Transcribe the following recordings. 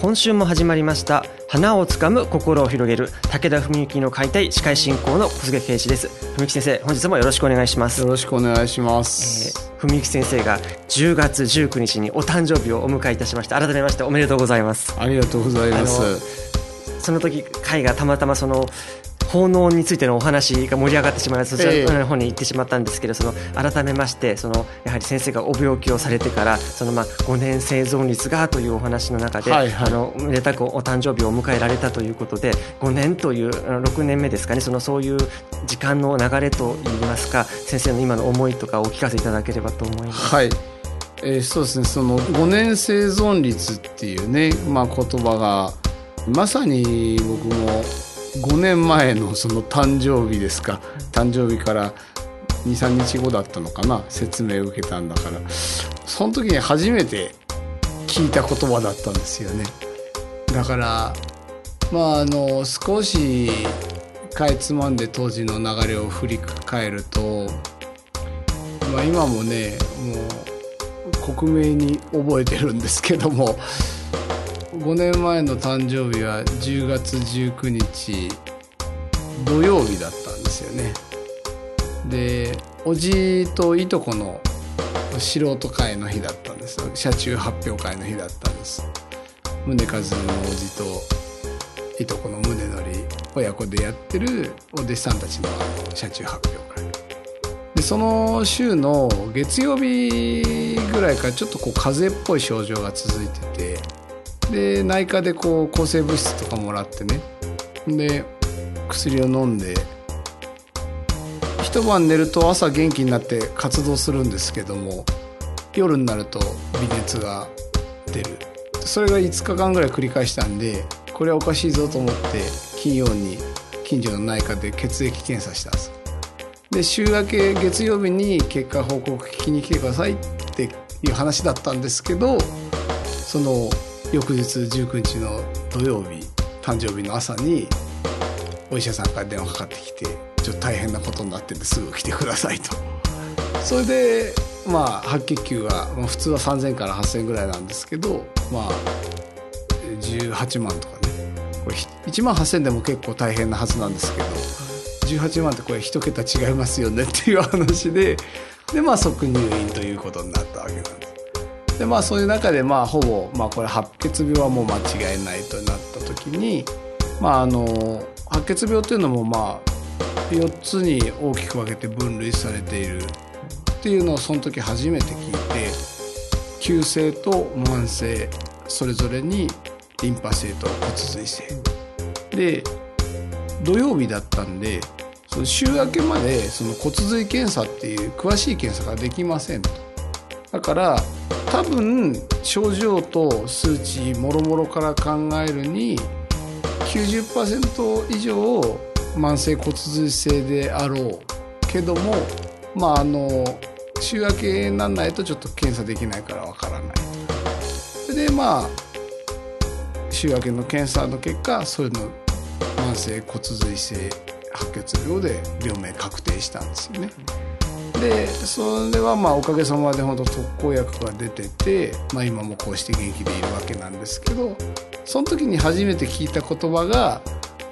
今週も始まりました。花をつかむ心を広げる。武田文幸の解体司会進行の小菅圭一です。文幸先生本日もよろしくお願いします。よろしくお願いします、えー、文幸先生が10月19日にお誕生日をお迎えいたしまして改めましておめでとうございます。ありがとうございます。その時会がたまたまその奉納についてのお話が盛り上がってしまいそちらの方に行ってしまったんですけど、その改めましてそのやはり先生がお病気をされてからそのまあ5年生存率がというお話の中で、はいはい、あのめでたくお誕生日を迎えられたということで5年という6年目ですかね。そのそういう時間の流れといいますか先生の今の思いとかお聞かせいただければと思います。はい。えー、そうですね。その5年生存率っていうね、まあ、言葉がまさに僕も5年前のその誕生日ですか。誕生日から23日後だったのかな。説明を受けたんだから。その時に初めて聞いた言葉だったんですよね。だからまああの少しかいつまんで当時の流れを振り返ると、まあ、今もねもう克明に覚えてるんですけども5年前の誕生日は10月19日土曜日だったんですよね。でおじといとこの素人会の日だったんです。車中発表会の日だったんです。宗和のおじといとこの宗則親子でやってるお弟子さんたちの車中発表会。でその週の月曜日ぐらいからちょっとこう風邪っぽい症状が続いててで内科でこう抗生物質とかもらってね。で薬を飲んで一晩寝ると朝元気になって活動するんですけども夜になると微熱が出る。それが5日間ぐらい繰り返したんでこれはおかしいぞと思って金曜に近所の内科で血液検査したんです。で週明け月曜日に結果報告聞きに来てくださいっていう話だったんですけどその翌日19日の土曜日誕生日の朝にお医者さんから電話かかってきてちょっと大変なことになってんですぐ来てくださいとそれでまあ白血球が普通は3000から8000ぐらいなんですけどまあ18万とかねこれ1万8000でも結構大変なはずなんですけど18万ってこれ1桁違いますよねっていう話ででまあ即入院ということになったわけなんです。でまあそういう中でまあほぼ、まあ、これ白血病はもう間違いないとなった時に、まあ、あの白血病というのもまあ4つに大きく分けて分類されているっていうのをその時初めて聞いて急性と慢性それぞれにリンパ性と骨髄性。で土曜日だったんでその週明けまでその骨髄検査っていう詳しい検査ができませんと。だから多分症状と数値もろもろから考えるに90%以上慢性骨髄性であろうけどもまああの週明けにならないとちょっと検査できないからわからないそれでまあ週明けの検査の結果そういうの慢性骨髄性白血病で病名確定したんですよね。でそれはまあおかげさまで本当特効薬が出てて、まあ、今もこうして元気でいるわけなんですけどその時に初めて聞いた言葉が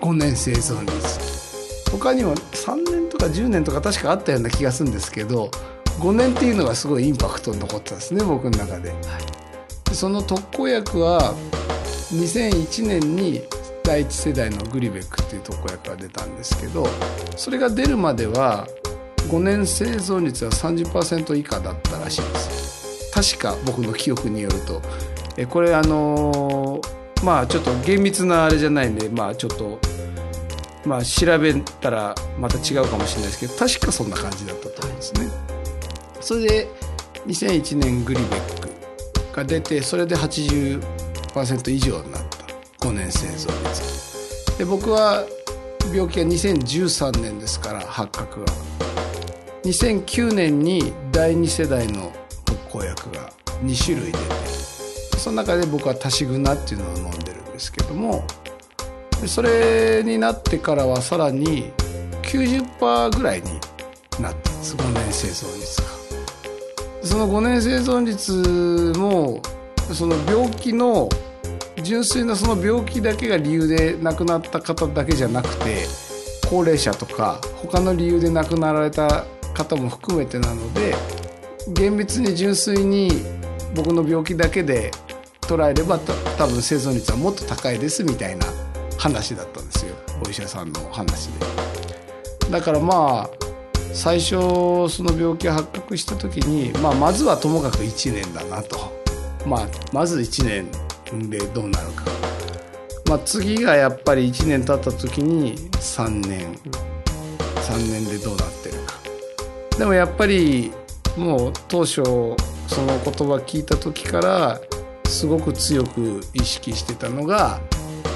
5年生存率他にも3年とか10年とか確かあったような気がするんですけど5年っていうのがすごいインパクトに残ったんですね僕の中で。でその特効薬は2001年に第一世代のグリベックっていう特効薬が出たんですけどそれが出るまでは5年生存率は30%以下だったらしいです。確か僕の記憶によると。えこれあのーまあちょっと厳密なあれじゃないんでまあちょっとまあ調べたらまた違うかもしれないですけど確かそんな感じだったと思うんですね。それで2001年グリベックが出てそれで80%以上になった。5年生存率。で僕は病気は2013年ですから発覚が2009年に第2世代の特効薬が2種類出てその中で僕はタシグナっていうのを飲んでるんですけども。それになってからはさらに90%ぐらいになったんです5年生存率が。その5年生存率もその病気の純粋なその病気だけが理由で亡くなった方だけじゃなくて高齢者とか他の理由で亡くなられた方も含めてなので厳密に純粋に僕の病気だけで捉えれば多分生存率はもっと高いですみたいな話だったんですよ。お医者さんの話で。だからまあ最初その病気発覚した時に、まあ、まずはともかく1年だなと、まあ、まず1年でどうなるか、まあ、次がやっぱり1年経った時に3年。3年でどうなってるでもやっぱりもう当初その言葉聞いた時からすごく強く意識してたのが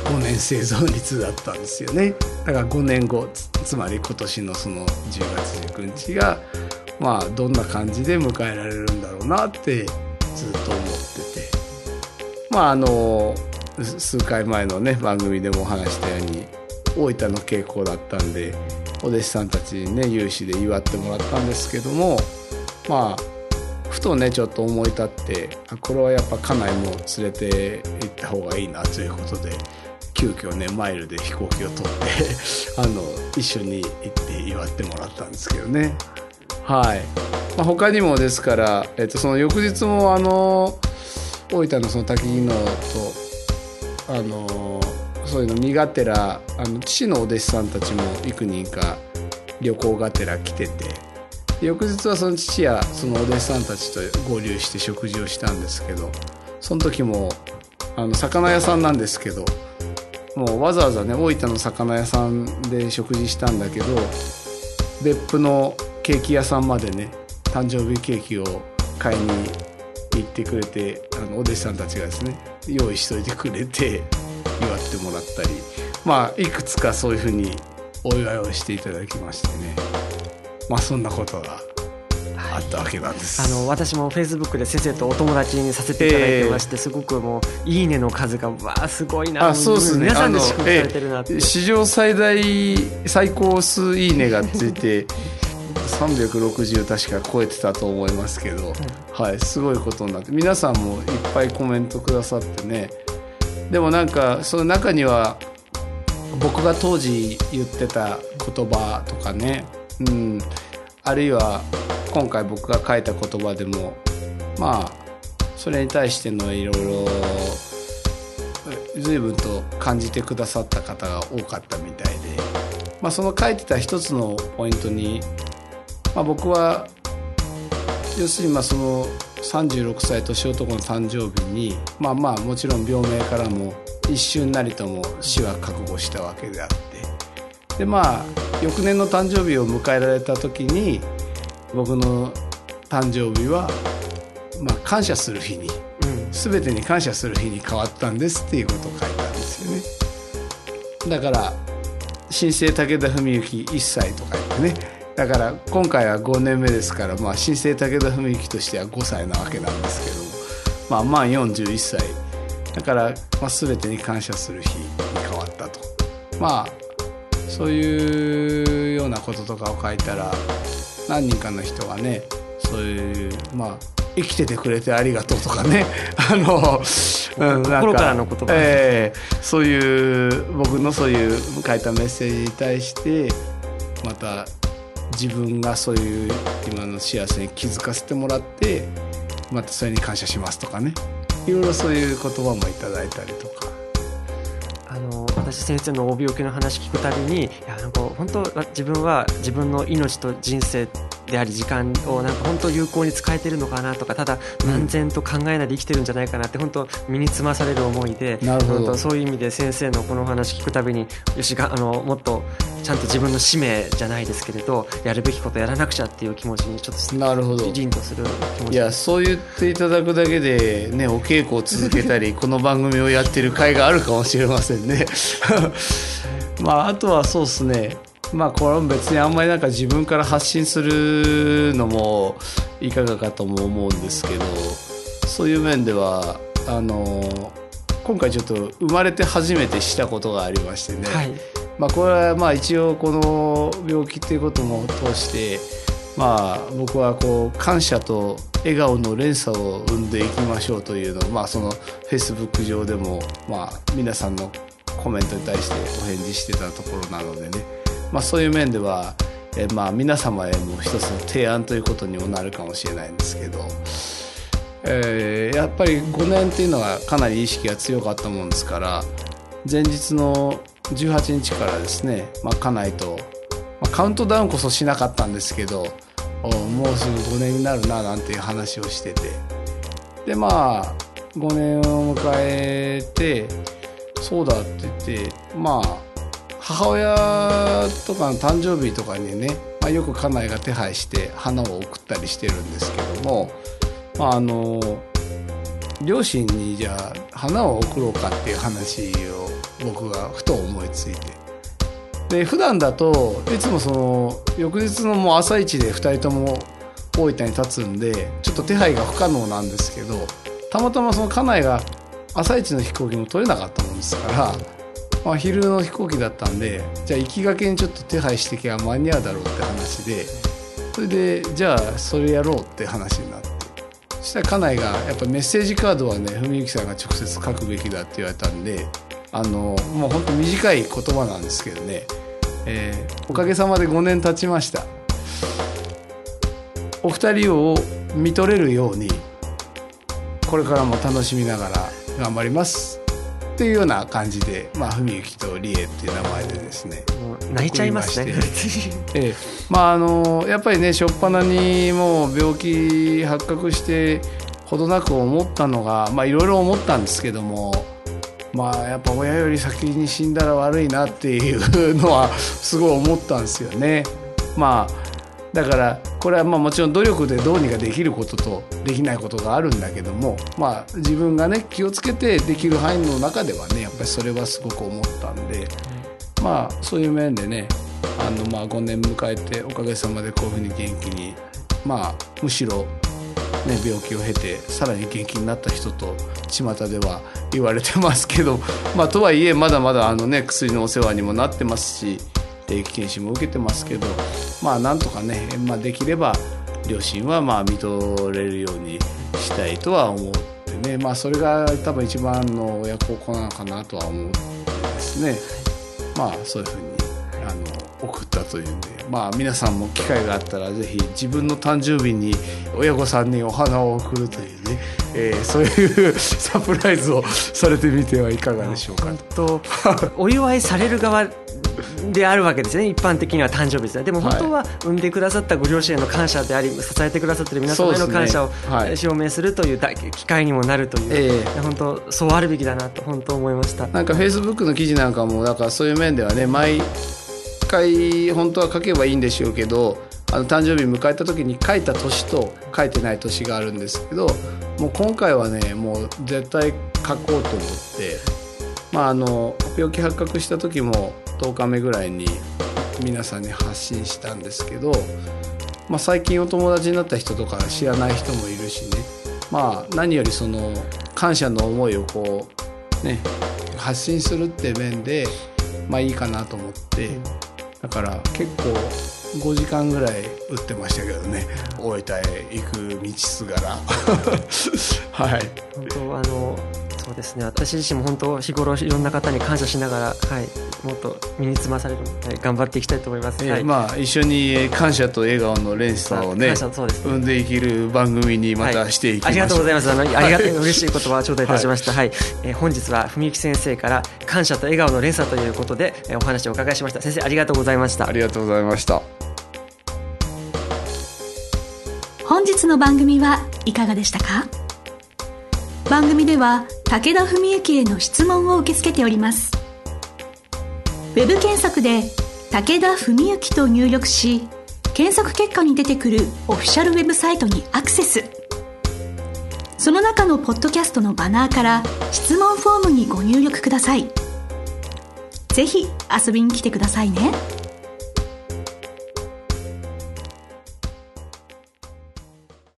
5年生存率だったんですよね。だから5年後つまり今年のその10月19日がまあどんな感じで迎えられるんだろうなってずっと思ってて。まああの数回前のね番組でもお話したように大分の傾向だったんでお弟子さんたちにね有志で祝ってもらったんですけどもまあふとねちょっと思い立ってこれはやっぱ家内も連れて行った方がいいなということで急遽ねマイルで飛行機を取って あの一緒に行って祝ってもらったんですけどね。はい、まあ、他にもですから、えっと、その翌日もあの大分のその滝野とあのそういうの身がてらあの父のお弟子さんたちも幾人か旅行がてら来てて。翌日はその父やそのお弟子さんたちと合流して食事をしたんですけどその時もあの魚屋さんなんですけどもうわざわざね大分の魚屋さんで食事したんだけど別府のケーキ屋さんまでね誕生日ケーキを買いに行ってくれてあのお弟子さんたちがですね用意しといてくれて祝ってもらったりまあいくつかそういうふうにお祝いをしていただきましてね。まあそんなことがあったわけなんです。あの私もフェイスブックで先生とお友達にさせていただいてまして、すごくもういいねの数がわあすごいな。あそうですね。皆さんで祝福されてるなって、え史上最大最高数いいねがついて 360確か超えてたと思いますけど、はい、すごいことになって皆さんもいっぱいコメントくださってねでもなんかその中には僕が当時言ってた言葉とかね、うん、あるいは今回僕が書いた言葉でもまあそれに対してのいろいろ随分と感じてくださった方が多かったみたいで、まあ、その書いてた一つのポイントに、まあ、僕は要するにまあその36歳年男の誕生日にまあまあもちろん病名からも一瞬なりとも死は覚悟したわけであって。でまあ翌年の誕生日を迎えられた時に僕の誕生日はまあ感謝する日にうん全てに感謝する日に変わったんですっていうことを書いたんですよね。だから新生武田文幸1歳とか言ってねだから今回は5年目ですから、まあ、新生武田文幸としては5歳なわけなんですけども、まあ、満41歳。だから、まあ、全てに感謝する日に変わったと。まあそういうようなこととかを書いたら何人かの人がねそういうまあ生きててくれてありがとうとかね あの、うん、心からの言葉。ええそういう僕のそういう書いたメッセージに対してまた自分がそういう今の幸せに気づかせてもらってまたそれに感謝しますとかねいろいろそういう言葉もいただいたりとか。あの私先生の大病気の話聞くたびにいやなんか本当自分は自分の命と人生であり時間をなんか本当有効に使えてるのかなとかただ漫然と考えないで生きてるんじゃないかなって本当身につまされる思いでなるほど。本当そういう意味で先生のこのお話聞くたびによしがあのもっとちゃんと自分の使命じゃないですけれどやるべきことやらなくちゃっていう気持ちにちょっとなるほど。凛とする気持ちいやそう言っていただくだけでねお稽古を続けたり この番組をやってる会があるかもしれませんね。まああとはそうですねまあこれは別にあんまりなんか自分から発信するのもいかがかとも思うんですけどそういう面ではあの今回ちょっと生まれて初めてしたことがありましてね、はい。まあ、これはまあ一応この病気っていうことも通してまあ僕はこう感謝と笑顔の連鎖を生んでいきましょうというのをまあそのフェイスブック上でもまあ皆さんのコメントに対してお返事してたところなのでねまあそういう面ではえまあ皆様へも一つの提案ということにもなるかもしれないんですけど、えーやっぱり5年っていうのはかなり意識が強かったもんですから前日の18日からですね、まあ、家内と、まあ、カウントダウンこそしなかったんですけどもうすぐ5年になるななんていう話をしててでまあ5年を迎えてそうだって言ってまあ母親とかの誕生日とかにね、まあ、よく家内が手配して花を送ったりしてるんですけども、まあ、あの両親にじゃあ花を送ろうかっていう話を僕がふと思いついて。で普段だといつもその翌日のもう朝一で2人とも大分に立つんでちょっと手配が不可能なんですけどたまたまその家内が朝一の飛行機も取れなかったもんですから、まあ、昼の飛行機だったんでじゃあ行きがけにちょっと手配してきゃ間に合うだろうって話でそれでじゃあそれやろうって話になって。そしたら家内がやっぱメッセージカードはね文幸さんが直接書くべきだって言われたんであのもうほんと短い言葉なんですけどね、えーおかげさまで5年経ちました。お二人を見とれるようにこれからも楽しみながら頑張ります。っていうような感じでまあ文幸と理恵っていう名前でですね泣いちゃいますね。ええ、まああのやっぱりね初っ端にもう病気発覚してほどなく思ったのがまあいろいろ思ったんですけどもまあやっぱ親より先に死んだら悪いなっていうのはすごい思ったんですよね。まあだからこれはまあもちろん努力でどうにかできることとできないことがあるんだけどもまあ自分がね気をつけてできる範囲の中ではねやっぱりそれはすごく思ったんでまあそういう面でねあのまあ5年迎えておかげさまでこういうふうに元気にまあむしろ、ね、病気を経てさらに元気になった人と巷では言われてますけど、まあ、とはいえまだまだあの、ね、薬のお世話にもなってますし定期検診も受けてますけどまあなんとかね、まあ、できれば両親はまあ見とれるようにしたいとは思ってねまあそれが多分一番の親孝行なのかなとは思ってですね。まあそういうふうにあの送ったというんでまあ皆さんも機会があったらぜひ自分の誕生日に親御さんにお花を贈るというね、えーそういう サプライズをされてみてはいかがでしょうか。本当お祝いされる側であるわけですね。一般的には誕生日ですね。でも本当は産んでくださったご両親への感謝であり支えてくださっている皆様への感謝を証明するというだ機会にもなるという、ええ。本当そうあるべきだなと本当思いました。なんかフェイスブックの記事なんかもだからそういう面ではね毎回本当は書けばいいんでしょうけどあの誕生日迎えた時に書いた年と書いてない年があるんですけどもう今回はねもう絶対書こうと思ってまああの病気発覚した時も10日目ぐらいに皆さんに発信したんですけど、まあ、最近お友達になった人とか知らない人もいるしね。まあ何よりその感謝の思いをこうね発信するって面でまあいいかなと思って。だから結構5時間ぐらい打ってましたけどね。大分へ行く道すがら。はい。本当あのですね。私自身も本当日頃いろんな方に感謝しながら、はい、もっと身につまされる、はい、頑張っていきたいと思います、えーはい。まあ一緒に感謝と笑顔の連鎖をねね生んでいける番組にまたしていきましょう、ありがとうございます。あの、ありがたい、はい。嬉しい言葉を頂戴いたしました。はい、えー本日は文幸先生から感謝と笑顔の連鎖ということで、えーお話をお伺いしました。先生、ありがとうございました。あ。りがとうございました。本日の番組はいかがでしたか？番組では武田文幸への質問を受け付けております。ウェブ検索で「武田文幸」と入力し検索結果に出てくるオフィシャルウェブサイトにアクセス。その中のポッドキャストのバナーから質問フォームにご入力ください。ぜひ遊びに来てくださいね。